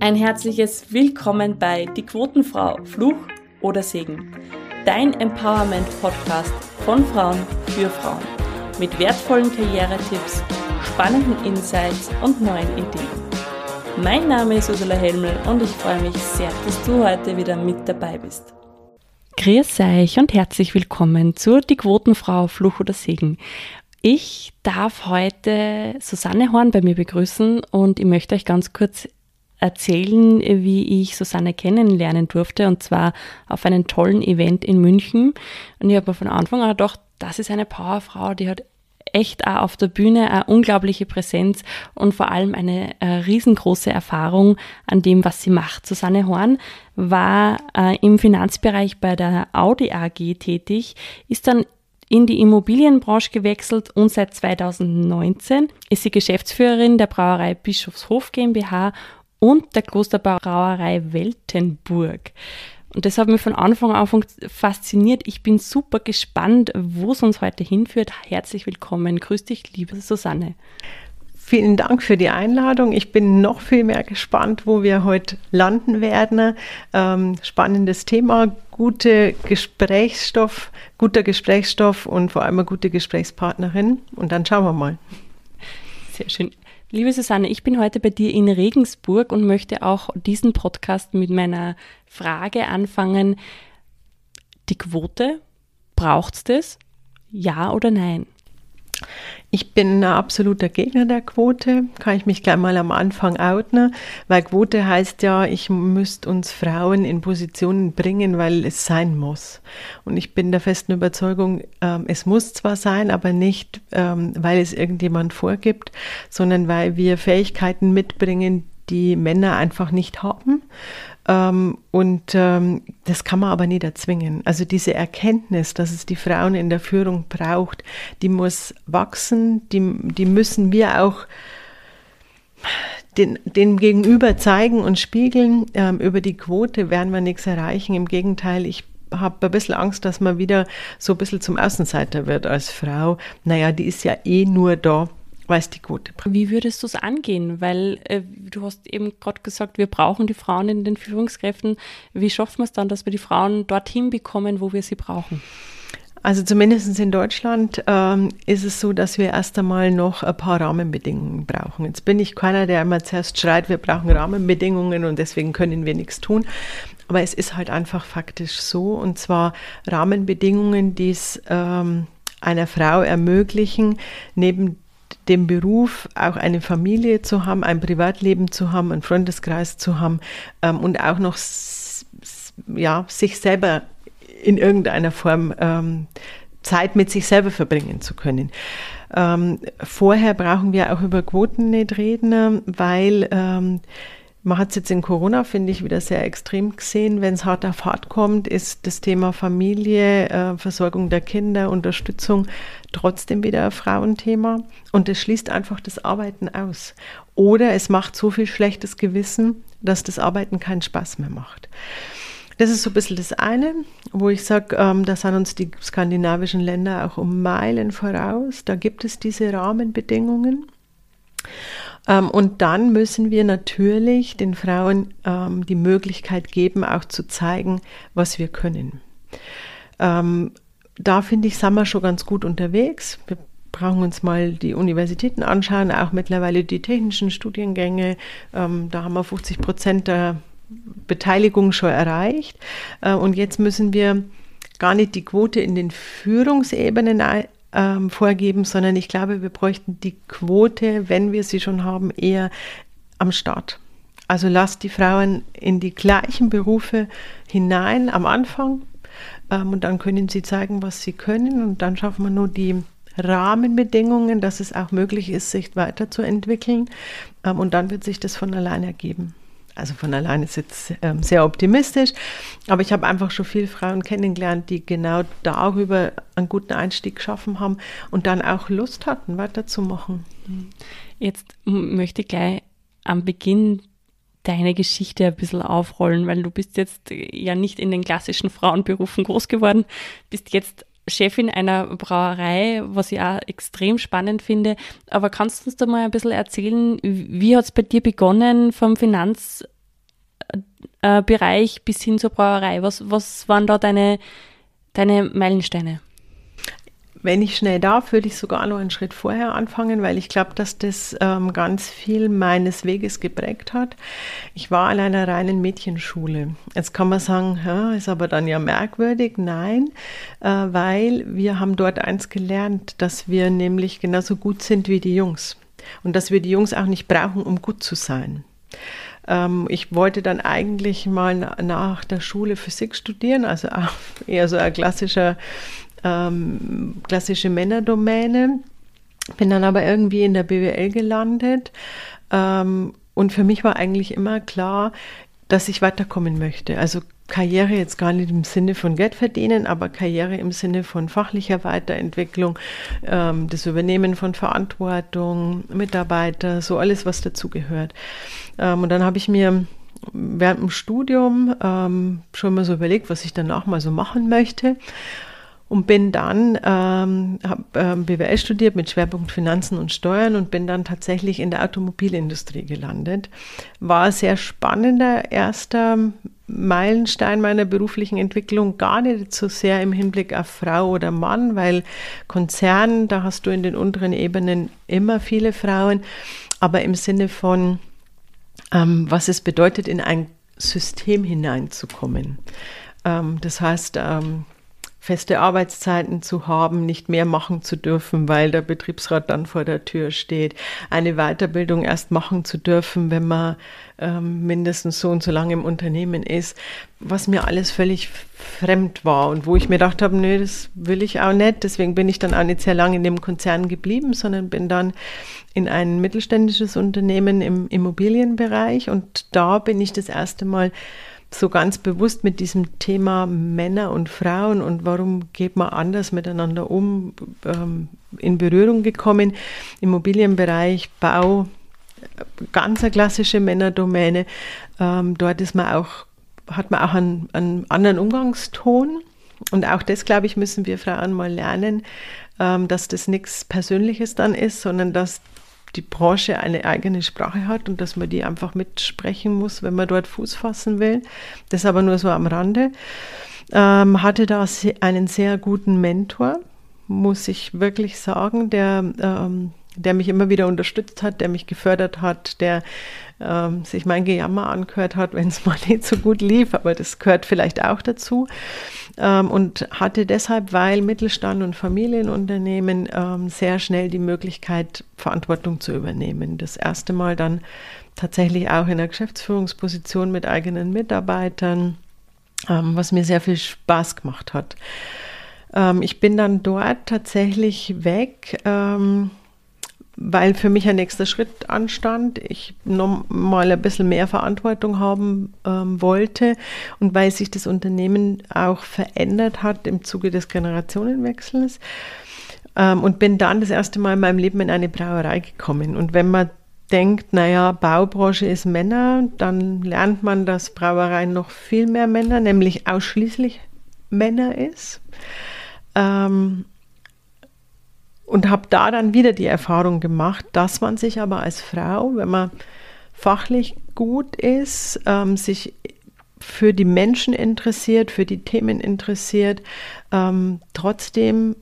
Ein herzliches Willkommen bei Die Quotenfrau, Fluch oder Segen. Dein Empowerment-Podcast von Frauen für Frauen. Mit wertvollen Karrieretipps, spannenden Insights und neuen Ideen. Mein Name ist Ursula Helmel und ich freue mich sehr, dass du heute wieder mit dabei bist. Grüß euch und herzlich willkommen zur Die Quotenfrau, Fluch oder Segen. Ich darf heute Susanne Horn bei mir begrüßen und ich möchte euch ganz kurz erzählen, wie ich Susanne kennenlernen durfte und zwar auf einem tollen Event in München. Und ich habe von Anfang an gedacht, das ist eine Powerfrau, die hat echt auch auf der Bühne eine unglaubliche Präsenz und vor allem eine äh, riesengroße Erfahrung an dem, was sie macht. Susanne Horn war äh, im Finanzbereich bei der Audi AG tätig, ist dann in die Immobilienbranche gewechselt und seit 2019 ist sie Geschäftsführerin der Brauerei Bischofshof GmbH und der Klosterbrauerei Weltenburg. Und das hat mich von Anfang an fasziniert. Ich bin super gespannt, wo es uns heute hinführt. Herzlich willkommen. Grüß dich, liebe Susanne. Vielen Dank für die Einladung. Ich bin noch viel mehr gespannt, wo wir heute landen werden. Ähm, spannendes Thema, gute Gesprächsstoff, guter Gesprächsstoff und vor allem eine gute Gesprächspartnerin. Und dann schauen wir mal. Sehr schön. Liebe Susanne, ich bin heute bei dir in Regensburg und möchte auch diesen Podcast mit meiner Frage anfangen. Die Quote, braucht es das? Ja oder nein? Ich bin ein absoluter Gegner der Quote, kann ich mich gleich mal am Anfang outen, weil Quote heißt ja, ich müsste uns Frauen in Positionen bringen, weil es sein muss. Und ich bin der festen Überzeugung, ähm, es muss zwar sein, aber nicht, ähm, weil es irgendjemand vorgibt, sondern weil wir Fähigkeiten mitbringen, die Männer einfach nicht haben. Ähm, und ähm, das kann man aber nicht erzwingen. Also diese Erkenntnis, dass es die Frauen in der Führung braucht, die muss wachsen, die, die müssen wir auch den, den Gegenüber zeigen und spiegeln. Ähm, über die Quote werden wir nichts erreichen. Im Gegenteil, ich habe ein bisschen Angst, dass man wieder so ein bisschen zum Außenseiter wird als Frau. Naja, die ist ja eh nur da, weiß die Quote. Wie würdest du es angehen? Weil äh, du hast eben gerade gesagt, wir brauchen die Frauen in den Führungskräften. Wie schaffen wir es dann, dass wir die Frauen dorthin bekommen, wo wir sie brauchen? Also zumindest in Deutschland ähm, ist es so, dass wir erst einmal noch ein paar Rahmenbedingungen brauchen. Jetzt bin ich keiner, der immer zuerst schreit, wir brauchen Rahmenbedingungen und deswegen können wir nichts tun. Aber es ist halt einfach faktisch so, und zwar Rahmenbedingungen, die es ähm, einer Frau ermöglichen, neben dem Beruf auch eine Familie zu haben, ein Privatleben zu haben, einen Freundeskreis zu haben ähm, und auch noch ja, sich selber in irgendeiner Form ähm, Zeit mit sich selber verbringen zu können. Ähm, vorher brauchen wir auch über Quoten nicht reden, weil ähm, man hat es jetzt in Corona, finde ich, wieder sehr extrem gesehen. Wenn es hart auf hart kommt, ist das Thema Familie, äh, Versorgung der Kinder, Unterstützung trotzdem wieder ein Frauenthema. Und es schließt einfach das Arbeiten aus. Oder es macht so viel schlechtes Gewissen, dass das Arbeiten keinen Spaß mehr macht. Das ist so ein bisschen das eine, wo ich sage, ähm, da sind uns die skandinavischen Länder auch um Meilen voraus. Da gibt es diese Rahmenbedingungen. Ähm, und dann müssen wir natürlich den Frauen ähm, die Möglichkeit geben, auch zu zeigen, was wir können. Ähm, da finde ich, sind wir schon ganz gut unterwegs. Wir brauchen uns mal die Universitäten anschauen, auch mittlerweile die technischen Studiengänge. Da haben wir 50 Prozent der Beteiligung schon erreicht. Äh, und jetzt müssen wir gar nicht die Quote in den Führungsebenen ähm, vorgeben, sondern ich glaube, wir bräuchten die Quote, wenn wir sie schon haben, eher am Start. Also lasst die Frauen in die gleichen Berufe hinein am Anfang ähm, und dann können sie zeigen, was sie können und dann schaffen wir nur die Rahmenbedingungen, dass es auch möglich ist, sich weiterzuentwickeln ähm, und dann wird sich das von allein ergeben also von allein ist jetzt ähm, sehr optimistisch, aber ich habe einfach schon viele Frauen kennengelernt, die genau darüber einen guten Einstieg geschaffen haben und dann auch Lust hatten, weiterzumachen. Jetzt möchte ich gleich am Beginn deine Geschichte ein bisschen aufrollen, weil du bist jetzt ja nicht in den klassischen Frauenberufen groß geworden, bist jetzt Chefin einer Brauerei, was ich auch extrem spannend finde. Aber kannst du uns da mal ein bisschen erzählen, wie hat es bei dir begonnen vom Finanz äh, bis hin zur Brauerei? Was, was waren da deine, deine Meilensteine? Wenn ich schnell darf, würde ich sogar noch einen Schritt vorher anfangen, weil ich glaube, dass das ähm, ganz viel meines Weges geprägt hat. Ich war an einer reinen Mädchenschule. Jetzt kann man sagen, ja, ist aber dann ja merkwürdig. Nein, äh, weil wir haben dort eins gelernt, dass wir nämlich genauso gut sind wie die Jungs und dass wir die Jungs auch nicht brauchen, um gut zu sein ähm, ich wollte dann eigentlich mal nach der Schule Physik studieren, also eher so ein klassischer ähm, klassische Männerdomäne. Bin dann aber irgendwie in der BWL gelandet. Ähm, und für mich war eigentlich immer klar, dass ich weiterkommen möchte. Also Karriere jetzt gar nicht im Sinne von Geld verdienen, aber Karriere im Sinne von fachlicher Weiterentwicklung, ähm, das Übernehmen von Verantwortung, Mitarbeiter, so alles, was dazugehört. Ähm, und dann habe ich mir während dem Studium ähm, schon mal so überlegt, was ich danach mal so machen möchte und bin dann, ähm, habe ähm, BWL studiert mit Schwerpunkt Finanzen und Steuern und bin dann tatsächlich in der Automobilindustrie gelandet. War ein sehr spannender erster Meilenstein meiner beruflichen Entwicklung, gar nicht so sehr im Hinblick auf Frau oder Mann, weil Konzern, da hast du in den unteren Ebenen immer viele Frauen, aber im Sinne von, ähm, was es bedeutet, in ein System hineinzukommen. Ähm, das heißt, ähm, feste Arbeitszeiten zu haben, nicht mehr machen zu dürfen, weil der Betriebsrat dann vor der Tür steht, eine Weiterbildung erst machen zu dürfen, wenn man ähm, mindestens so und so lange im Unternehmen ist, was mir alles völlig fremd war und wo ich mir gedacht habe, nee, das will ich auch nicht. Deswegen bin ich dann auch nicht sehr lange in dem Konzern geblieben, sondern bin dann in ein mittelständisches Unternehmen im Immobilienbereich und da bin ich das erste Mal so ganz bewusst mit diesem Thema Männer und Frauen und warum geht man anders miteinander um ähm, in Berührung gekommen. Immobilienbereich, Bau, ganz eine klassische Männerdomäne. Ähm, dort ist man auch, hat man auch einen, einen anderen Umgangston. Und auch das, glaube ich, müssen wir Frauen mal lernen, ähm, dass das nichts Persönliches dann ist, sondern dass die Branche eine eigene Sprache hat und dass man die einfach mitsprechen muss, wenn man dort Fuß fassen will. Das aber nur so am Rande. Ähm, hatte da einen sehr guten Mentor, muss ich wirklich sagen, der, ähm, der mich immer wieder unterstützt hat, der mich gefördert hat, der ähm, sich mein Gejammer angehört hat, wenn es mal nicht so gut lief, aber das gehört vielleicht auch dazu. Ähm, und hatte deshalb, weil Mittelstand und Familienunternehmen ähm, sehr schnell die Möglichkeit, Verantwortung zu übernehmen. Das erste Mal dann tatsächlich auch in der Geschäftsführungsposition mit eigenen Mitarbeitern, ähm, was mir sehr viel Spaß gemacht hat. Ähm, ich bin dann dort tatsächlich weg ähm, weil für mich ein nächster Schritt anstand, ich noch mal ein bisschen mehr Verantwortung haben ähm, wollte und weil sich das Unternehmen auch verändert hat im Zuge des Generationenwechsels ähm, und bin dann das erste Mal in meinem Leben in eine Brauerei gekommen. Und wenn man denkt, naja, Baubranche ist Männer, dann lernt man, dass Brauerei noch viel mehr Männer, nämlich ausschließlich Männer ist. Ähm, und habe da dann wieder die Erfahrung gemacht, dass man sich aber als Frau, wenn man fachlich gut ist, ähm, sich für die Menschen interessiert, für die Themen interessiert, ähm, trotzdem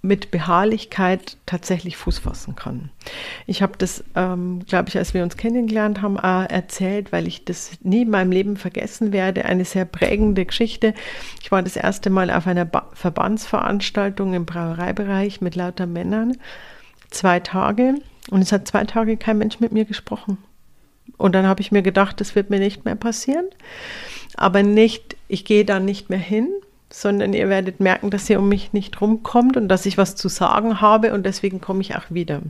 mit Beharrlichkeit tatsächlich Fuß fassen kann. Ich habe das, ähm, glaube ich, als wir uns kennengelernt haben, erzählt, weil ich das nie in meinem Leben vergessen werde. Eine sehr prägende Geschichte. Ich war das erste Mal auf einer ba Verbandsveranstaltung im Brauereibereich mit lauter Männern. Zwei Tage. Und es hat zwei Tage kein Mensch mit mir gesprochen. Und dann habe ich mir gedacht, das wird mir nicht mehr passieren. Aber nicht, ich gehe da nicht mehr hin, sondern ihr werdet merken, dass ihr um mich nicht rumkommt und dass ich was zu sagen habe und deswegen komme ich auch wieder.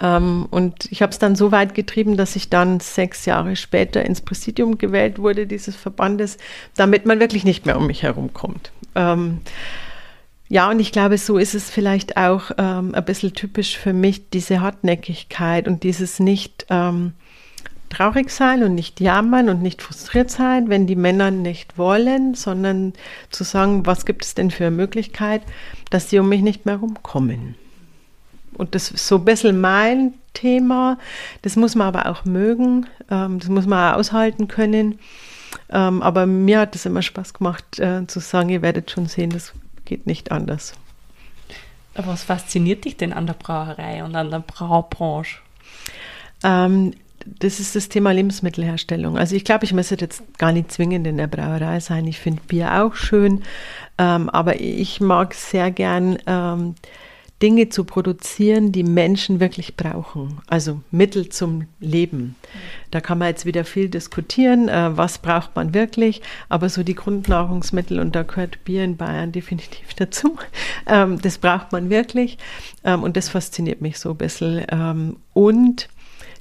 Ähm, und ich habe es dann so weit getrieben, dass ich dann sechs Jahre später ins Präsidium gewählt wurde dieses Verbandes, damit man wirklich nicht mehr um mich herumkommt. Ähm, ja, und ich glaube, so ist es vielleicht auch ähm, ein bisschen typisch für mich, diese Hartnäckigkeit und dieses nicht ähm, traurig sein und nicht jammern und nicht frustriert sein, wenn die Männer nicht wollen, sondern zu sagen, was gibt es denn für eine Möglichkeit, dass sie um mich nicht mehr rumkommen. Und das ist so ein bisschen mein Thema. Das muss man aber auch mögen. Ähm, das muss man auch aushalten können. Ähm, aber mir hat es immer Spaß gemacht, äh, zu sagen, ihr werdet schon sehen, das geht nicht anders. Was fasziniert dich denn an der Brauerei und an der Braubranche? Ähm, das ist das Thema Lebensmittelherstellung. Also ich glaube, ich müsste jetzt gar nicht zwingend in der Brauerei sein. Ich finde Bier auch schön, ähm, aber ich mag sehr gern ähm, Dinge zu produzieren, die Menschen wirklich brauchen. Also Mittel zum Leben. Da kann man jetzt wieder viel diskutieren, äh, was braucht man wirklich, aber so die Grundnahrungsmittel, und da gehört Bier in Bayern definitiv dazu, ähm, das braucht man wirklich ähm, und das fasziniert mich so ein bisschen. Ähm, und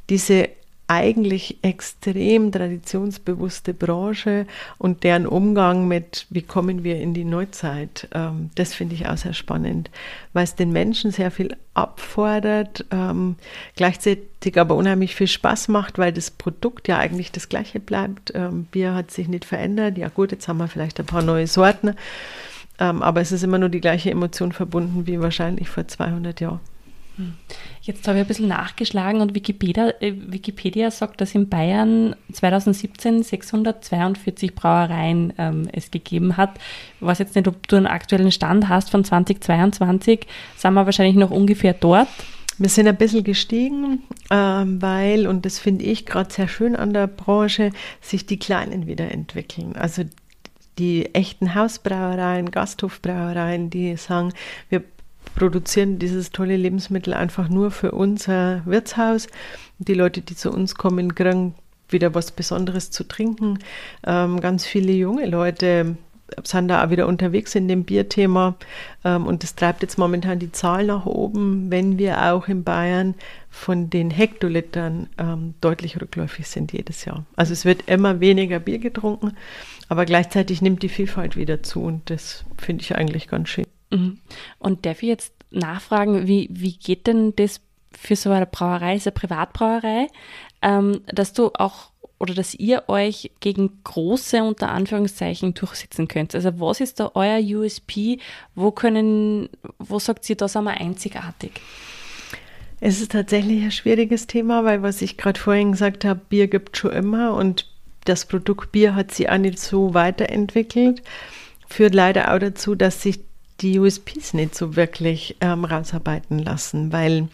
diese eigentlich extrem traditionsbewusste Branche und deren Umgang mit, wie kommen wir in die Neuzeit, ähm, das finde ich auch sehr spannend, weil es den Menschen sehr viel abfordert, ähm, gleichzeitig aber unheimlich viel Spaß macht, weil das Produkt ja eigentlich das gleiche bleibt. Ähm, Bier hat sich nicht verändert. Ja gut, jetzt haben wir vielleicht ein paar neue Sorten, ähm, aber es ist immer nur die gleiche Emotion verbunden wie wahrscheinlich vor 200 Jahren. Jetzt habe ich ein bisschen nachgeschlagen und Wikipedia, äh, Wikipedia sagt, dass in Bayern 2017 642 Brauereien ähm, es gegeben hat. Ich weiß jetzt nicht, ob du einen aktuellen Stand hast von 2022, sind wir wahrscheinlich noch ungefähr dort. Wir sind ein bisschen gestiegen, ähm, weil, und das finde ich gerade sehr schön an der Branche, sich die Kleinen wieder entwickeln. Also die echten Hausbrauereien, Gasthofbrauereien, die sagen, wir produzieren dieses tolle Lebensmittel einfach nur für unser Wirtshaus. Die Leute, die zu uns kommen, kriegen wieder was Besonderes zu trinken. Ähm, ganz viele junge Leute sind da auch wieder unterwegs in dem Bierthema ähm, und das treibt jetzt momentan die Zahl nach oben, wenn wir auch in Bayern von den Hektolitern ähm, deutlich rückläufig sind jedes Jahr. Also es wird immer weniger Bier getrunken, aber gleichzeitig nimmt die Vielfalt wieder zu und das finde ich eigentlich ganz schön. Mhm. Und darf ich jetzt nachfragen, wie, wie geht denn das für so eine Brauerei, so eine Privatbrauerei, ähm, dass du auch oder dass ihr euch gegen große unter Anführungszeichen durchsetzen könnt? Also was ist da euer USP? Wo können, wo sagt ihr, da sind wir einzigartig? Es ist tatsächlich ein schwieriges Thema, weil was ich gerade vorhin gesagt habe, Bier gibt schon immer und das Produkt Bier hat sich auch nicht so weiterentwickelt. Führt leider auch dazu, dass sich die USPs nicht so wirklich ähm, rausarbeiten lassen, weil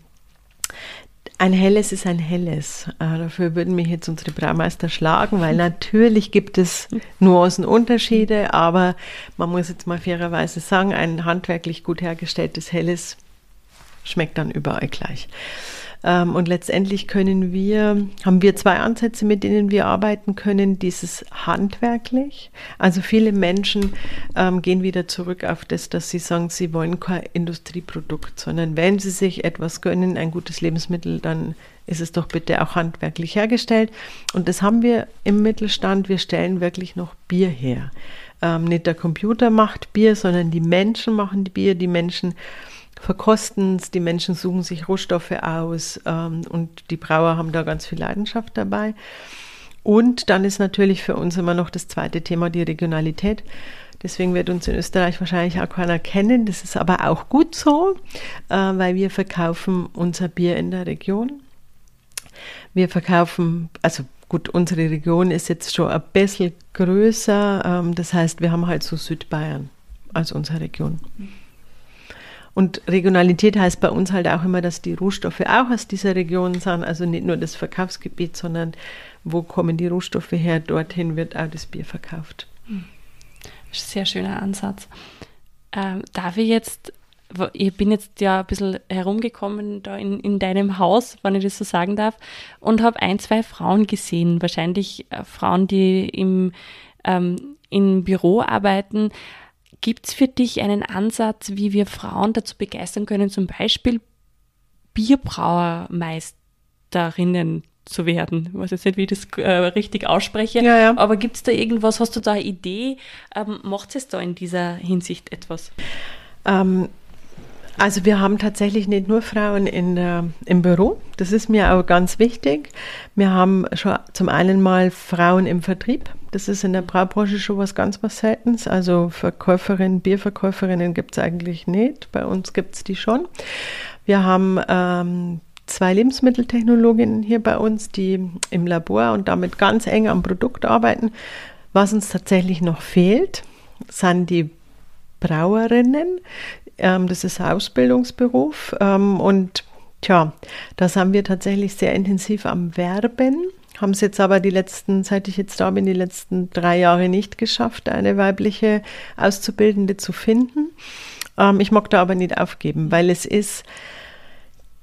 ein helles ist ein helles. Äh, dafür würden mich jetzt unsere Braumeister schlagen, weil natürlich gibt es Nuancenunterschiede, aber man muss jetzt mal fairerweise sagen, ein handwerklich gut hergestelltes helles schmeckt dann überall gleich. Ähm, und letztendlich können wir, haben wir zwei Ansätze, mit denen wir arbeiten können. Dieses handwerklich. Also viele Menschen ähm, gehen wieder zurück auf das, dass sie sagen, sie wollen kein Industrieprodukt, sondern wenn sie sich etwas gönnen, ein gutes Lebensmittel, dann ist es doch bitte auch handwerklich hergestellt. Und das haben wir im Mittelstand. Wir stellen wirklich noch Bier her. Ähm, nicht der Computer macht Bier, sondern die Menschen machen Bier. Die Menschen verkosten es, die Menschen suchen sich Rohstoffe aus ähm, und die Brauer haben da ganz viel Leidenschaft dabei. Und dann ist natürlich für uns immer noch das zweite Thema die Regionalität. Deswegen wird uns in Österreich wahrscheinlich auch keiner kennen. Das ist aber auch gut so, äh, weil wir verkaufen unser Bier in der Region. Wir verkaufen, also gut, unsere Region ist jetzt schon ein bisschen größer. Ähm, das heißt, wir haben halt so Südbayern als unsere Region. Mhm. Und Regionalität heißt bei uns halt auch immer, dass die Rohstoffe auch aus dieser Region sind, also nicht nur das Verkaufsgebiet, sondern wo kommen die Rohstoffe her, dorthin wird auch das Bier verkauft. Hm. Sehr schöner Ansatz. Ähm, darf ich jetzt, ich bin jetzt ja ein bisschen herumgekommen da in, in deinem Haus, wenn ich das so sagen darf, und habe ein, zwei Frauen gesehen, wahrscheinlich äh, Frauen, die im, ähm, im Büro arbeiten. Gibt es für dich einen Ansatz, wie wir Frauen dazu begeistern können, zum Beispiel Bierbrauermeisterinnen zu werden? Ich weiß jetzt nicht, wie ich das äh, richtig ausspreche, ja, ja. aber gibt es da irgendwas, hast du da eine Idee? Ähm, macht es da in dieser Hinsicht etwas? Ähm, Also wir haben tatsächlich nicht nur Frauen in der, im Büro, das ist mir auch ganz wichtig. Wir haben schon zum einen mal Frauen im Vertrieb. Das ist in der Braubranche schon was ganz was Seltenes. Also Verkäuferinnen, Bierverkäuferinnen gibt es eigentlich nicht. Bei uns gibt es die schon. Wir haben ähm, zwei Lebensmitteltechnologinnen hier bei uns, die im Labor und damit ganz eng am Produkt arbeiten. Was uns tatsächlich noch fehlt, sind die Brauerinnen. Ähm, das ist ein Ausbildungsberuf. Ähm, und tja, das haben wir tatsächlich sehr intensiv am Werben. Haben es jetzt aber die letzten, seit ich jetzt da bin, die letzten drei Jahre nicht geschafft, eine weibliche Auszubildende zu finden. Ähm, ich mag da aber nicht aufgeben, weil es ist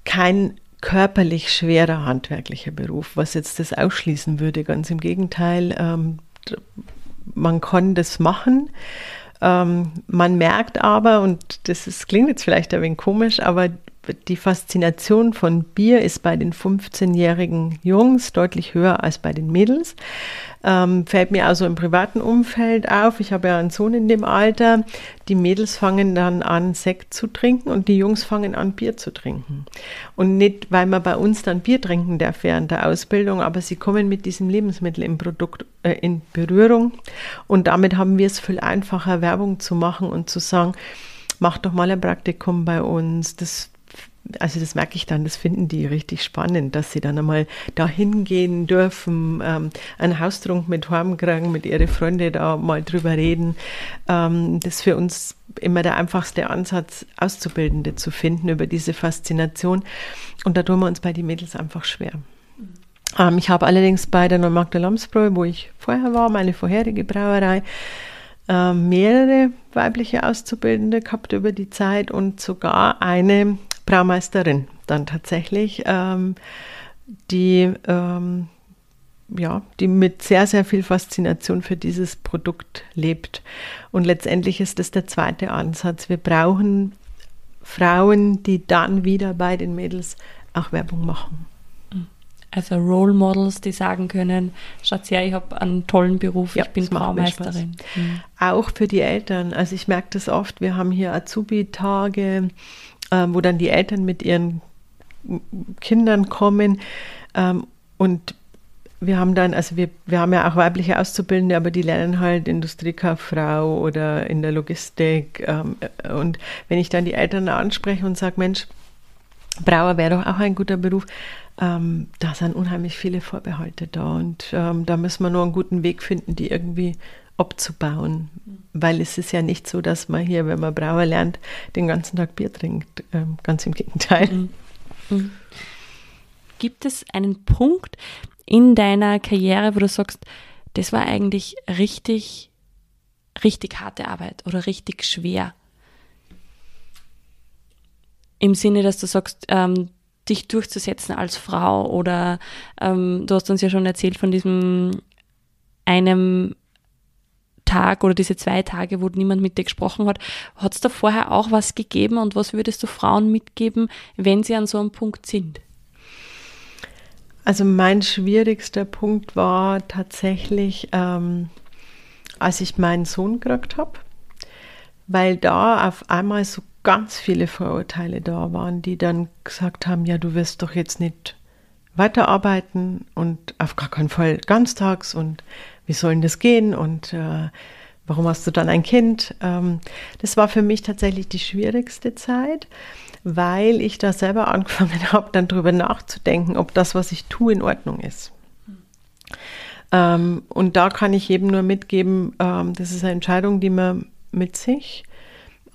kein körperlich schwerer handwerklicher Beruf, was jetzt das ausschließen würde. Ganz im Gegenteil, ähm, man kann das machen. Ähm, man merkt aber, und das ist, klingt jetzt vielleicht ein wenig komisch, aber die Faszination von Bier ist bei den 15-jährigen Jungs deutlich höher als bei den Mädels. Ähm, fällt mir also im privaten Umfeld auf. Ich habe ja einen Sohn in dem Alter. Die Mädels fangen dann an, Sekt zu trinken und die Jungs fangen an, Bier zu trinken. Und nicht, weil man bei uns dann Bier trinken darf während der Ausbildung, aber sie kommen mit diesem Lebensmittel im Produkt äh, in Berührung. Und damit haben wir es viel einfacher, Werbung zu machen und zu sagen, mach doch mal ein Praktikum bei uns. Das also das merke ich dann, das finden die richtig spannend, dass sie dann einmal da hingehen dürfen, ähm, einen Haustrunk mit heimkriegen, mit ihren Freunden da mal drüber reden. Ähm, das ist für uns immer der einfachste Ansatz, Auszubildende zu finden über diese Faszination. Und da tun wir uns bei den Mädels einfach schwer. Ähm, ich habe allerdings bei der Neumarkter Lamsbräu, wo ich vorher war, meine vorherige Brauerei, äh, mehrere weibliche Auszubildende gehabt über die Zeit und sogar eine Braumeisterin dann tatsächlich, ähm, die, ähm, ja, die mit sehr, sehr viel Faszination für dieses Produkt lebt. Und letztendlich ist das der zweite Ansatz. Wir brauchen Frauen, die dann wieder bei den Mädels auch Werbung machen. Also Role Models, die sagen können, schaut her, ich habe einen tollen Beruf, ja, ich bin Braumeisterin. Mhm. Auch für die Eltern. Also ich merke das oft, wir haben hier Azubi-Tage, ähm, wo dann die Eltern mit ihren Kindern kommen. Ähm, und wir haben dann, also wir, wir haben ja auch weibliche Auszubildende, aber die lernen halt Industriekauffrau oder in der Logistik. Ähm, und wenn ich dann die Eltern anspreche und sage, Mensch, Brauer wäre doch auch ein guter Beruf, ähm, da sind unheimlich viele Vorbehalte da. Und ähm, da müssen wir nur einen guten Weg finden, die irgendwie abzubauen. Weil es ist ja nicht so, dass man hier, wenn man Brauer lernt, den ganzen Tag Bier trinkt. Ähm, ganz im Gegenteil. Mhm. Mhm. Gibt es einen Punkt in deiner Karriere, wo du sagst, das war eigentlich richtig, richtig harte Arbeit oder richtig schwer? Im Sinne, dass du sagst, ähm, dich durchzusetzen als Frau oder ähm, du hast uns ja schon erzählt von diesem einem Tag oder diese zwei Tage, wo niemand mit dir gesprochen hat, hat es da vorher auch was gegeben und was würdest du Frauen mitgeben, wenn sie an so einem Punkt sind? Also mein schwierigster Punkt war tatsächlich, ähm, als ich meinen Sohn gekriegt habe, weil da auf einmal so ganz viele Vorurteile da waren, die dann gesagt haben, ja, du wirst doch jetzt nicht weiterarbeiten und auf gar keinen Fall ganztags und wie soll denn das gehen und äh, warum hast du dann ein Kind? Ähm, das war für mich tatsächlich die schwierigste Zeit, weil ich da selber angefangen habe, dann darüber nachzudenken, ob das, was ich tue, in Ordnung ist. Ähm, und da kann ich jedem nur mitgeben, ähm, das ist eine Entscheidung, die man mit sich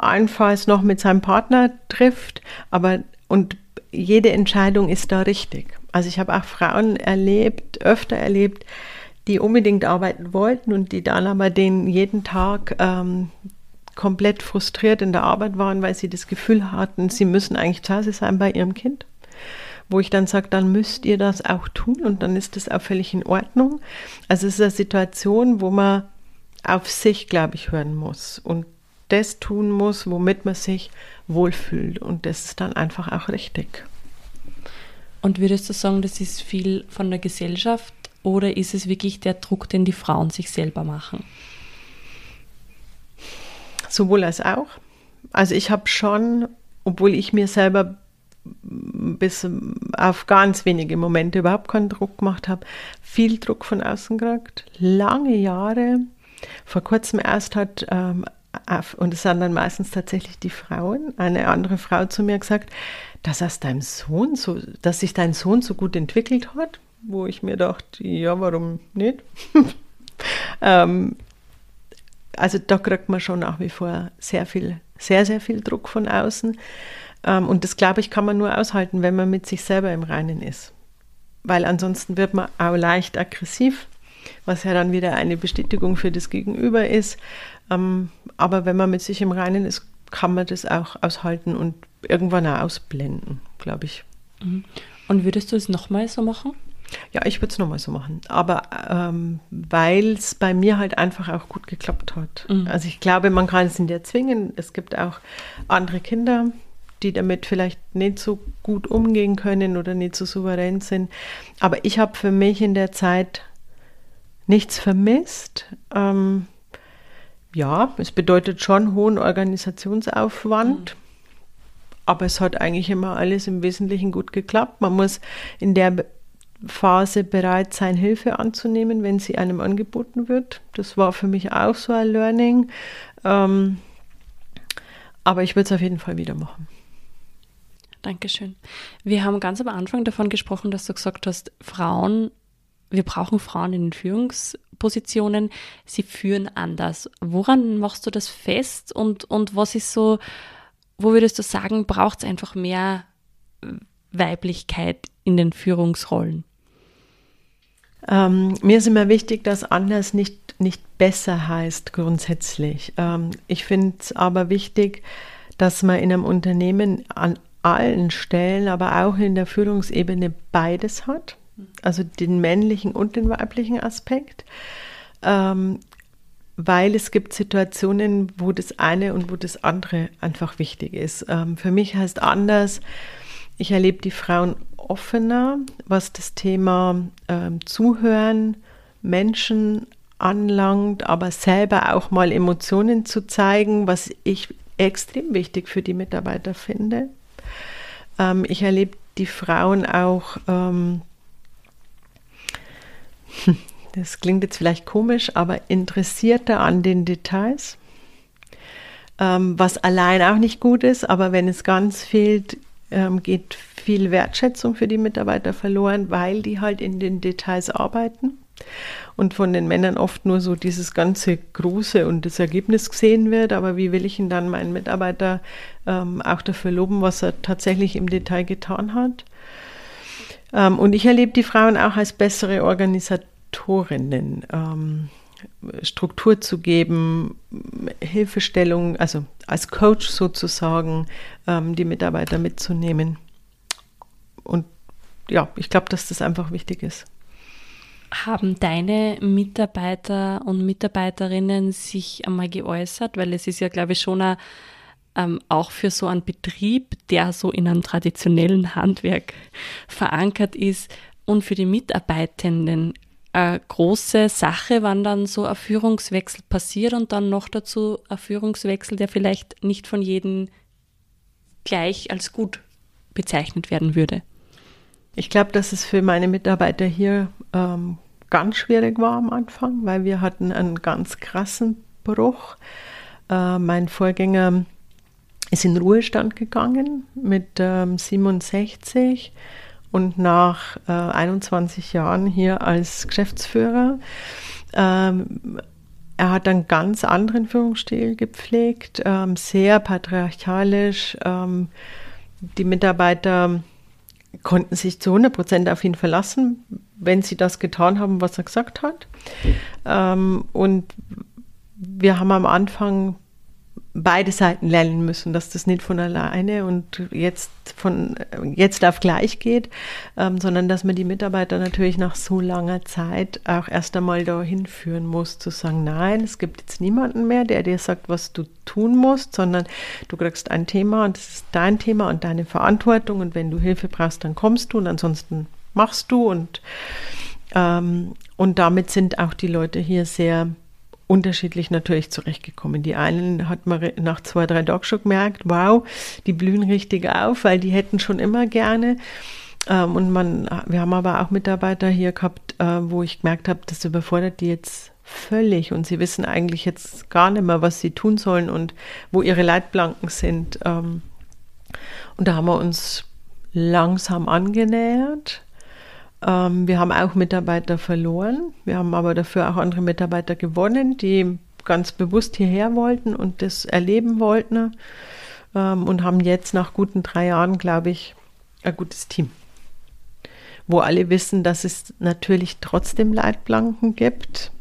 allenfalls noch mit seinem Partner trifft, aber und jede Entscheidung ist da richtig. Also ich habe auch Frauen erlebt, öfter erlebt, die unbedingt arbeiten wollten und die dann aber den jeden Tag ähm, komplett frustriert in der Arbeit waren, weil sie das Gefühl hatten, sie müssen eigentlich zu Hause sein bei ihrem Kind. Wo ich dann sage, dann müsst ihr das auch tun und dann ist das auch völlig in Ordnung. Also es ist eine Situation, wo man auf sich, glaube ich, hören muss und das tun muss, womit man sich wohlfühlt. Und das ist dann einfach auch richtig. Und würdest du sagen, das ist viel von der Gesellschaft oder ist es wirklich der Druck, den die Frauen sich selber machen? Sowohl als auch. Also ich habe schon obwohl ich mir selber bis auf ganz wenige Momente überhaupt keinen Druck gemacht habe, viel Druck von außen gekriegt, lange Jahre. Vor kurzem erst hat, ähm, und es sind dann meistens tatsächlich die Frauen, eine andere Frau zu mir gesagt, dass aus deinem Sohn so, dass sich dein Sohn so gut entwickelt hat, wo ich mir dachte, ja, warum nicht? ähm, also da kriegt man schon nach wie vor sehr viel, sehr, sehr viel Druck von außen. Ähm, und das, glaube ich, kann man nur aushalten, wenn man mit sich selber im Reinen ist. Weil ansonsten wird man auch leicht aggressiv, was ja dann wieder eine Bestätigung für das Gegenüber ist. Ähm, aber wenn man mit sich im Reinen ist, kann man das auch aushalten und irgendwann auch ausblenden, glaube ich. Mhm. Und würdest du es nochmal so machen? Ja, ich würde es nochmal so machen. Aber ähm, weil es bei mir halt einfach auch gut geklappt hat. Mhm. Also ich glaube, man kann es nicht erzwingen. Es gibt auch andere Kinder, die damit vielleicht nicht so gut umgehen können oder nicht so souverän sind. Aber ich habe für mich in der Zeit nichts vermisst. Ähm, ja, es bedeutet schon hohen Organisationsaufwand. Mhm. Aber es hat eigentlich immer alles im Wesentlichen gut geklappt. Man muss in der Phase bereit sein, Hilfe anzunehmen, wenn sie einem angeboten wird. Das war für mich auch so ein Learning. Ähm, aber ich würde es auf jeden Fall wieder machen. Dankeschön. Wir haben ganz am Anfang davon gesprochen, dass du gesagt hast, Frauen, wir brauchen Frauen in den Führungspositionen, sie führen anders. Woran machst du das fest und, und was ist so, wo würdest du sagen, braucht es einfach mehr Weiblichkeit in den Führungsrollen? Ähm, mir ist immer wichtig, dass anders nicht, nicht besser heißt grundsätzlich. Ähm, ich finde es aber wichtig, dass man in einem Unternehmen an allen Stellen, aber auch in der Führungsebene beides hat. Also den männlichen und den weiblichen Aspekt. Ähm, weil es gibt Situationen, wo das eine und wo das andere einfach wichtig ist. Ähm, für mich heißt anders, ich erlebe die Frauen offener, was das Thema ähm, Zuhören, Menschen anlangt, aber selber auch mal Emotionen zu zeigen, was ich extrem wichtig für die Mitarbeiter finde. Ähm, ich erlebe die Frauen auch, ähm, das klingt jetzt vielleicht komisch, aber interessierter an den Details, ähm, was allein auch nicht gut ist, aber wenn es ganz fehlt, ähm, geht viel Wertschätzung für die Mitarbeiter verloren, weil die halt in den Details arbeiten und von den Männern oft nur so dieses ganze Große und das Ergebnis gesehen wird. Aber wie will ich ihn dann meinen Mitarbeiter ähm, auch dafür loben, was er tatsächlich im Detail getan hat? Ähm, und ich erlebe die Frauen auch als bessere Organisatorinnen. Ähm, Struktur zu geben, Hilfestellung, also als Coach sozusagen, ähm, die Mitarbeiter mitzunehmen. Und ja, ich glaube, dass das einfach wichtig ist. Haben deine Mitarbeiter und Mitarbeiterinnen sich einmal geäußert? Weil es ist ja, glaube ich, schon ein, ähm, auch für so einen Betrieb, der so in einem traditionellen Handwerk verankert ist und für die Mitarbeitenden eine große Sache, wann dann so ein Führungswechsel passiert und dann noch dazu ein Führungswechsel, der vielleicht nicht von jedem gleich als gut bezeichnet werden würde. Ich glaube, dass es für meine Mitarbeiter hier ähm, ganz schwierig war am Anfang, weil wir hatten einen ganz krassen Bruch. Äh, mein Vorgänger ist in Ruhestand gegangen mit ähm, 67 und nach äh, 21 Jahren hier als Geschäftsführer. Ähm, er hat einen ganz anderen Führungsstil gepflegt, ähm, sehr patriarchalisch. Ähm, die Mitarbeiter konnten sich zu 100 Prozent auf ihn verlassen, wenn sie das getan haben, was er gesagt hat. Ähm, und wir haben am Anfang beide Seiten lernen müssen, dass das nicht von alleine und jetzt von jetzt auf gleich geht, ähm, sondern dass man die Mitarbeiter natürlich nach so langer Zeit auch erst einmal dahin führen muss, zu sagen, nein, es gibt jetzt niemanden mehr, der dir sagt, was du tun musst, sondern du kriegst ein Thema und das ist dein Thema und deine Verantwortung und wenn du Hilfe brauchst, dann kommst du und ansonsten machst du und ähm, und damit sind auch die Leute hier sehr unterschiedlich natürlich zurechtgekommen. Die einen hat man nach zwei, drei Tagen schon gemerkt, wow, die blühen richtig auf, weil die hätten schon immer gerne. Ähm, und man, wir haben aber auch Mitarbeiter hier gehabt, äh, wo ich gemerkt habe, das überfordert die jetzt völlig und sie wissen eigentlich jetzt gar nicht mehr, was sie tun sollen und wo ihre Leitplanken sind. Ähm, und da haben wir uns langsam angenähert. Ähm, wir haben auch Mitarbeiter verloren. Wir haben aber dafür auch andere Mitarbeiter gewonnen, die ganz bewusst hierher wollten und das erleben wollten. Ähm, und haben jetzt nach guten drei Jahren, glaube ich, ein gutes Team. Wo alle wissen, dass es natürlich trotzdem Leitplanken gibt,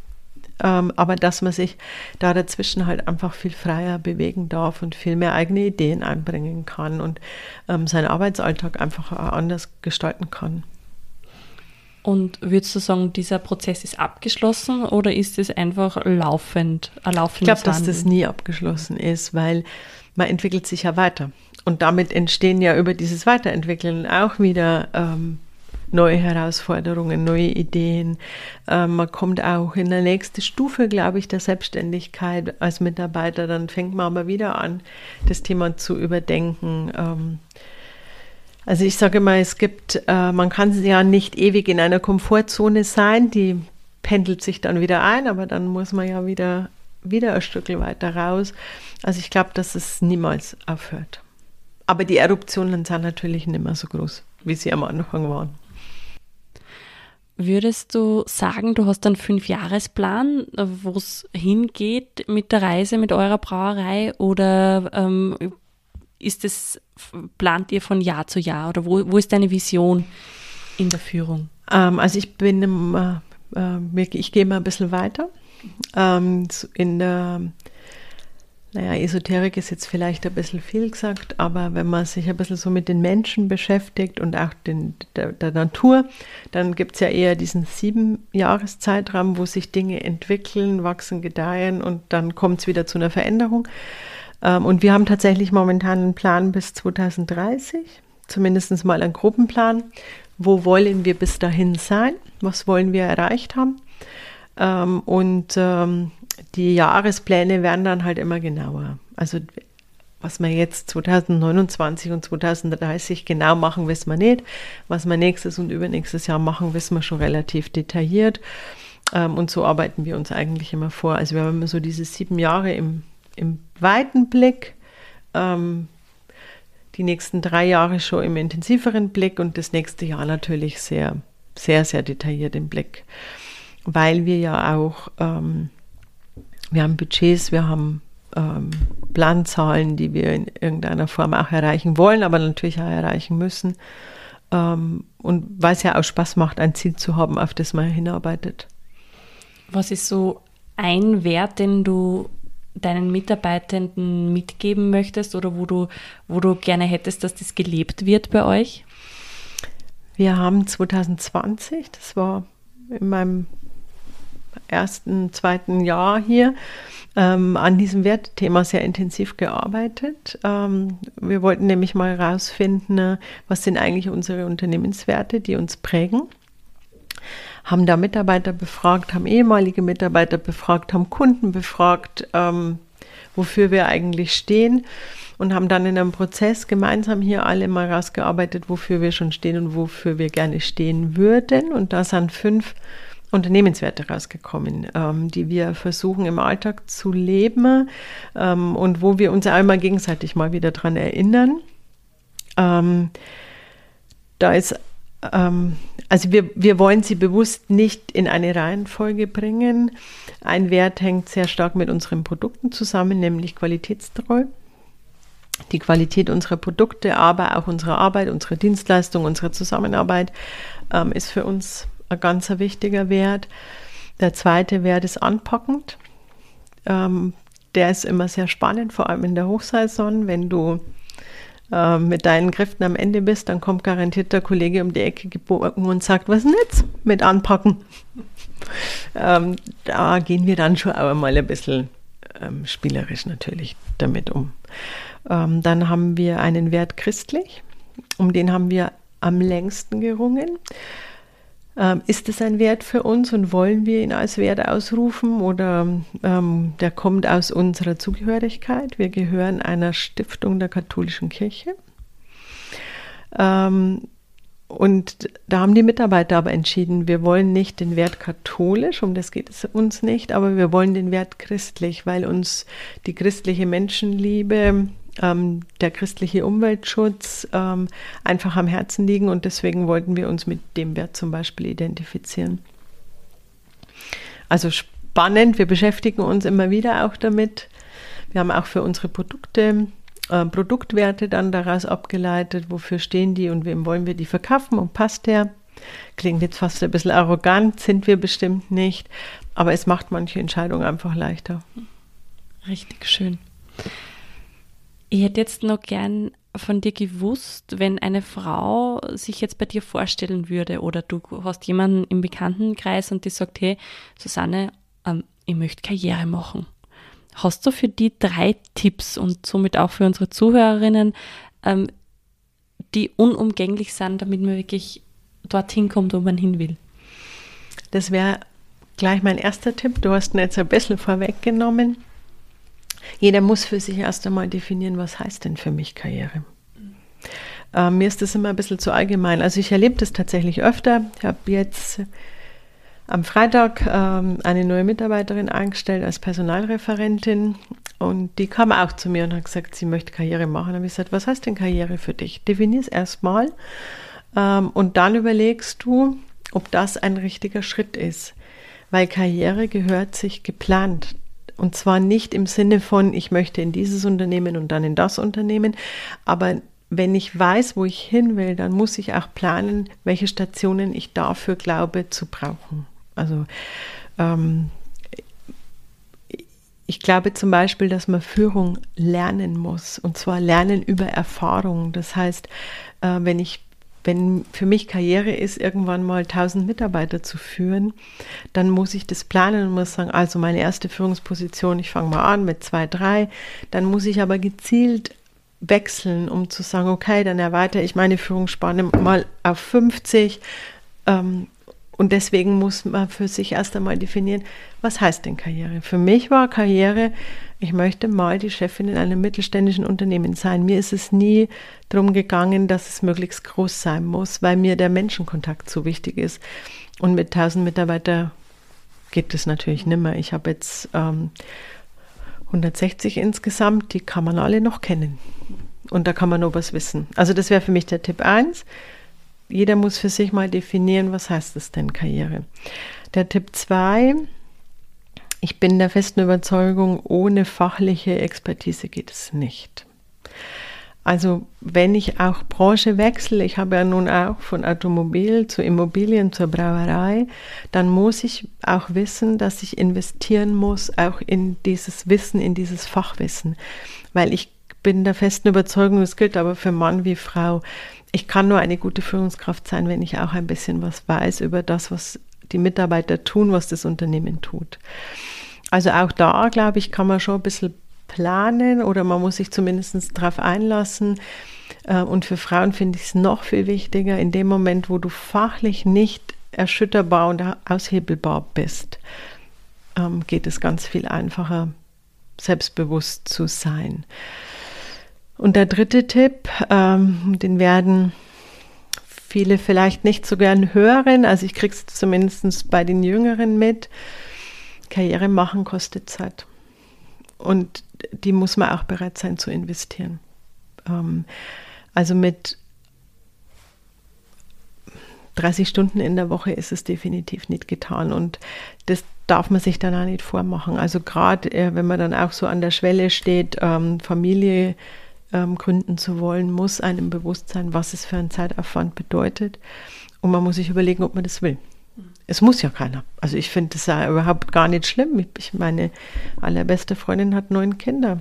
ähm, aber dass man sich da dazwischen halt einfach viel freier bewegen darf und viel mehr eigene Ideen einbringen kann und seinen Arbeitsalltag einfach anders gestalten kann. Und würdest du sagen, dieser Prozess ist abgeschlossen oder ist es einfach laufend? Ein ich glaube, dass das nie abgeschlossen ist, weil man entwickelt sich ja weiter. Und damit entstehen ja über dieses Weiterentwickeln auch wieder ähm, neue Herausforderungen, neue Ideen. Ähm, man kommt auch in der nächste Stufe, glaube ich, der Selbstständigkeit als Mitarbeiter. Dann fängt man aber wieder an, das Thema zu überdenken. Ähm, also ich sage mal, es gibt, äh, man kann ja nicht ewig in einer Komfortzone sein, die pendelt sich dann wieder ein, aber dann muss man ja wieder, wieder ein Stück weiter raus. Also ich glaube, dass es niemals aufhört. Aber die Eruptionen sind natürlich nicht mehr so groß, wie sie am Anfang waren. Würdest du sagen, du hast einen Fünfjahresplan, wo es hingeht mit der Reise mit eurer Brauerei oder ähm, ist es, plant ihr von Jahr zu Jahr oder wo, wo ist deine Vision in der Führung? Ähm, also ich bin, äh, äh, ich gehe mal ein bisschen weiter. Ähm, in der naja, Esoterik ist jetzt vielleicht ein bisschen viel gesagt, aber wenn man sich ein bisschen so mit den Menschen beschäftigt und auch den, der, der Natur, dann gibt es ja eher diesen sieben Jahreszeitraum, wo sich Dinge entwickeln, wachsen, gedeihen und dann kommt es wieder zu einer Veränderung. Ähm, und wir haben tatsächlich momentan einen Plan bis 2030, zumindest mal einen Gruppenplan. Wo wollen wir bis dahin sein? Was wollen wir erreicht haben? Ähm, und ähm, die Jahrespläne werden dann halt immer genauer. Also was wir jetzt 2029 und 2030 genau machen, wissen wir nicht. Was wir nächstes und übernächstes Jahr machen, wissen wir schon relativ detailliert. Und so arbeiten wir uns eigentlich immer vor. Also wir haben immer so diese sieben Jahre im, im weiten Blick, ähm, die nächsten drei Jahre schon im intensiveren Blick und das nächste Jahr natürlich sehr, sehr, sehr detailliert im Blick. Weil wir ja auch ähm, wir haben Budgets, wir haben ähm, Planzahlen, die wir in irgendeiner Form auch erreichen wollen, aber natürlich auch erreichen müssen. Ähm, und weil es ja auch Spaß macht, ein Ziel zu haben, auf das man hinarbeitet. Was ist so ein Wert, den du deinen Mitarbeitenden mitgeben möchtest oder wo du, wo du gerne hättest, dass das gelebt wird bei euch? Wir haben 2020, das war in meinem ersten, zweiten Jahr hier ähm, an diesem Wertthema sehr intensiv gearbeitet. Ähm, wir wollten nämlich mal herausfinden, äh, was sind eigentlich unsere Unternehmenswerte, die uns prägen. Haben da Mitarbeiter befragt, haben ehemalige Mitarbeiter befragt, haben Kunden befragt, ähm, wofür wir eigentlich stehen und haben dann in einem Prozess gemeinsam hier alle mal rausgearbeitet, wofür wir schon stehen und wofür wir gerne stehen würden. Und da sind fünf Unternehmenswerte rausgekommen, ähm, die wir versuchen im Alltag zu leben ähm, und wo wir uns einmal gegenseitig mal wieder dran erinnern. Ähm, da ist, also wir, wir wollen sie bewusst nicht in eine Reihenfolge bringen. Ein Wert hängt sehr stark mit unseren Produkten zusammen, nämlich qualitätstreu. Die Qualität unserer Produkte, aber auch unserer Arbeit, unserer Dienstleistung, unserer Zusammenarbeit ähm, ist für uns ein ganz wichtiger Wert. Der zweite Wert ist anpackend. Ähm, der ist immer sehr spannend, vor allem in der Hochsaison. Wenn du äh, mit deinen Kräften am Ende bist, dann kommt garantiert der Kollege um die Ecke gebogen und sagt, was denn jetzt mit anpacken? ähm, da gehen wir dann schon auch mal ein bisschen ähm, spielerisch natürlich damit um. Ähm, dann haben wir einen Wert christlich, um den haben wir am längsten gerungen. Ähm, ist es ein Wert für uns und wollen wir ihn als Wert ausrufen oder ähm, der kommt aus unserer Zugehörigkeit? Wir gehören einer Stiftung der katholischen Kirche. Ähm, und da haben die Mitarbeiter aber entschieden, wir wollen nicht den Wert katholisch, um das geht es uns nicht, aber wir wollen den Wert christlich, weil uns die christliche Menschenliebe, ähm, der christliche Umweltschutz ähm, einfach am Herzen liegen und deswegen wollten wir uns mit dem Wert zum Beispiel identifizieren. Also spannend, wir beschäftigen uns immer wieder auch damit. Wir haben auch für unsere Produkte äh, Produktwerte dann daraus abgeleitet, wofür stehen die und wem wollen wir die verkaufen und passt der. Klingt jetzt fast ein bisschen arrogant, sind wir bestimmt nicht, aber es macht manche Entscheidungen einfach leichter. Richtig schön. Ich hätte jetzt noch gern von dir gewusst, wenn eine Frau sich jetzt bei dir vorstellen würde oder du hast jemanden im Bekanntenkreis und die sagt, hey, Susanne, ähm, ich möchte Karriere machen. Hast du für die drei Tipps und somit auch für unsere Zuhörerinnen, ähm, die unumgänglich sind, damit man wirklich dorthin kommt, wo man hin will? Das wäre gleich mein erster Tipp. Du hast ihn jetzt ein bisschen vorweggenommen. Jeder muss für sich erst einmal definieren, was heißt denn für mich Karriere. Ähm, mir ist das immer ein bisschen zu allgemein. Also ich erlebe das tatsächlich öfter. Ich habe jetzt am Freitag ähm, eine neue Mitarbeiterin eingestellt als Personalreferentin und die kam auch zu mir und hat gesagt, sie möchte Karriere machen. Da habe ich gesagt, was heißt denn Karriere für dich? Definier es erstmal ähm, und dann überlegst du, ob das ein richtiger Schritt ist. Weil Karriere gehört sich geplant. Und zwar nicht im Sinne von, ich möchte in dieses Unternehmen und dann in das Unternehmen, aber wenn ich weiß, wo ich hin will, dann muss ich auch planen, welche Stationen ich dafür glaube zu brauchen. Also ähm, ich glaube zum Beispiel, dass man Führung lernen muss und zwar lernen über Erfahrung. Das heißt, äh, wenn ich wenn für mich Karriere ist, irgendwann mal 1000 Mitarbeiter zu führen, dann muss ich das planen und muss sagen, also meine erste Führungsposition, ich fange mal an mit zwei, drei, dann muss ich aber gezielt wechseln, um zu sagen, okay, dann erweitere ich meine Führungsspanne mal auf 50 ähm, und deswegen muss man für sich erst einmal definieren, was heißt denn Karriere? Für mich war Karriere, ich möchte mal die Chefin in einem mittelständischen Unternehmen sein. Mir ist es nie darum gegangen, dass es möglichst groß sein muss, weil mir der Menschenkontakt so wichtig ist. Und mit 1000 Mitarbeitern geht das natürlich nicht mehr. Ich habe jetzt ähm, 160 insgesamt, die kann man alle noch kennen. Und da kann man nur was wissen. Also das wäre für mich der Tipp 1 jeder muss für sich mal definieren, was heißt es denn Karriere. Der Tipp 2, ich bin der festen Überzeugung, ohne fachliche Expertise geht es nicht. Also wenn ich auch Branche wechsle, ich habe ja nun auch von Automobil zu Immobilien zur Brauerei, dann muss ich auch wissen, dass ich investieren muss, auch in dieses Wissen, in dieses Fachwissen. Weil ich bin der festen Überzeugung, das gilt aber für Mann wie Frau, ich kann nur eine gute Führungskraft sein, wenn ich auch ein bisschen was weiß über das, was die Mitarbeiter tun, was das Unternehmen tut. Also auch da, glaube ich, kann man schon ein bisschen planen oder man muss sich zumindest darauf einlassen. Äh, und für Frauen finde ich es noch viel wichtiger, in dem Moment, wo du fachlich nicht erschütterbar und aushebelbar bist, ähm, geht es ganz viel einfacher, selbstbewusst zu sein. Und der dritte Tipp, ähm, den werden viele vielleicht nicht so gern hören, also ich kriege es zumindest bei den Jüngeren mit, Karriere machen kostet Zeit. Und die muss man auch bereit sein zu investieren. Ähm, also mit 30 Stunden in der Woche ist es definitiv nicht getan. Und das darf man sich dann auch nicht vormachen. Also gerade äh, wenn man dann auch so an der Schwelle steht, ähm, Familie ähm, gründen zu wollen, muss einem bewusst sein, was es für einen Zeitaufwand bedeutet. Und man muss sich überlegen, ob man das will. Es muss ja keiner. Also ich finde das ja überhaupt gar nicht schlimm. Ich, meine allerbeste Freundin hat neun Kinder.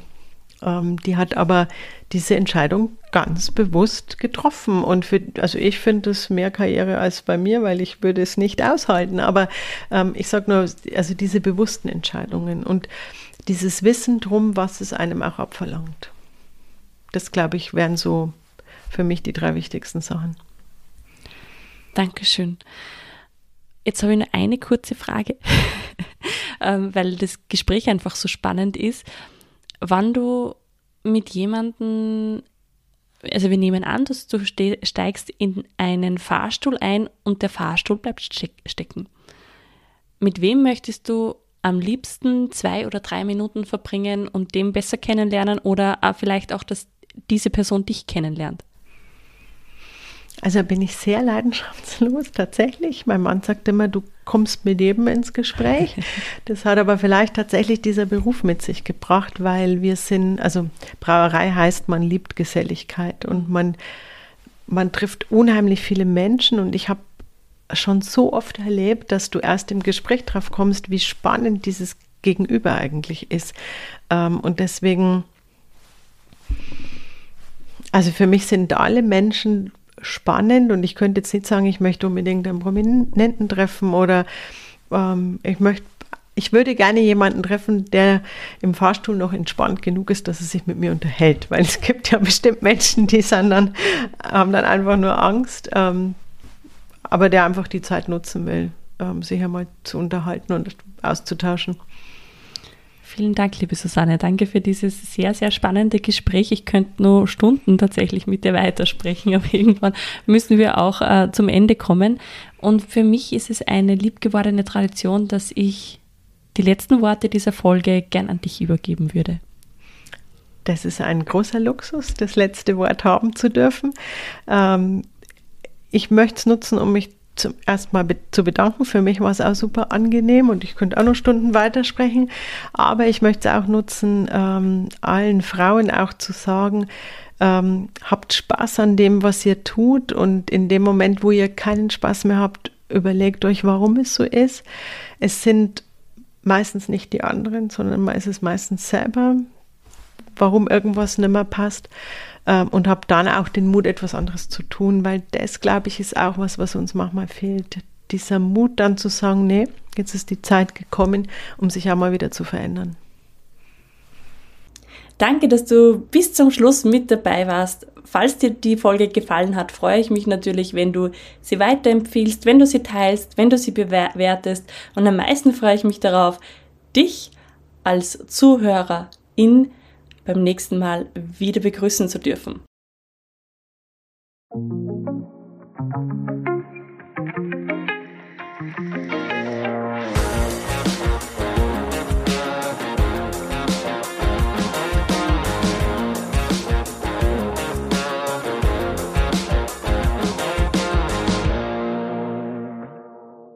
Ähm, die hat aber diese Entscheidung ganz bewusst getroffen. Und für, also ich finde es mehr Karriere als bei mir, weil ich würde es nicht aushalten. Aber ähm, ich sage nur, also diese bewussten Entscheidungen und dieses Wissen drum, was es einem auch abverlangt das, glaube ich, wären so für mich die drei wichtigsten Sachen. Dankeschön. Jetzt habe ich nur eine kurze Frage, ähm, weil das Gespräch einfach so spannend ist. Wann du mit jemandem, also wir nehmen an, dass du steigst in einen Fahrstuhl ein und der Fahrstuhl bleibt stecken. Mit wem möchtest du am liebsten zwei oder drei Minuten verbringen und den besser kennenlernen oder vielleicht auch, dass diese Person dich kennenlernt? Also bin ich sehr leidenschaftslos tatsächlich. Mein Mann sagt immer, du kommst mit jedem ins Gespräch. Das hat aber vielleicht tatsächlich dieser Beruf mit sich gebracht, weil wir sind, also Brauerei heißt, man liebt Geselligkeit und man, man trifft unheimlich viele Menschen und ich habe schon so oft erlebt, dass du erst im Gespräch drauf kommst, wie spannend dieses Gegenüber eigentlich ist. Ähm, und deswegen, also für mich sind alle Menschen spannend und ich könnte jetzt nicht sagen, ich möchte unbedingt einen Prominenten treffen oder ähm, ich möchte ich würde gerne jemanden treffen, der im Fahrstuhl noch entspannt genug ist, dass er sich mit mir unterhält, weil es gibt ja bestimmt Menschen, die sind dann, haben dann einfach nur Angst, ähm, aber der einfach die Zeit nutzen will, ähm, sich einmal zu unterhalten und auszutauschen. Vielen Dank, liebe Susanne. Danke für dieses sehr, sehr spannende Gespräch. Ich könnte nur Stunden tatsächlich mit dir weitersprechen, aber irgendwann müssen wir auch äh, zum Ende kommen. Und für mich ist es eine liebgewordene Tradition, dass ich die letzten Worte dieser Folge gern an dich übergeben würde. Das ist ein großer Luxus, das letzte Wort haben zu dürfen. Ähm, ich möchte es nutzen, um mich zum ersten Mal zu bedanken. Für mich war es auch super angenehm und ich könnte auch noch Stunden weitersprechen. Aber ich möchte es auch nutzen, ähm, allen Frauen auch zu sagen, ähm, habt Spaß an dem, was ihr tut und in dem Moment, wo ihr keinen Spaß mehr habt, überlegt euch, warum es so ist. Es sind meistens nicht die anderen, sondern es ist meistens selber, warum irgendwas nicht mehr passt und habe dann auch den Mut, etwas anderes zu tun, weil das, glaube ich, ist auch was, was uns manchmal fehlt. Dieser Mut dann zu sagen, nee, jetzt ist die Zeit gekommen, um sich auch mal wieder zu verändern. Danke, dass du bis zum Schluss mit dabei warst. Falls dir die Folge gefallen hat, freue ich mich natürlich, wenn du sie weiterempfiehlst, wenn du sie teilst, wenn du sie bewertest. Und am meisten freue ich mich darauf, dich als Zuhörer in beim nächsten Mal wieder begrüßen zu dürfen.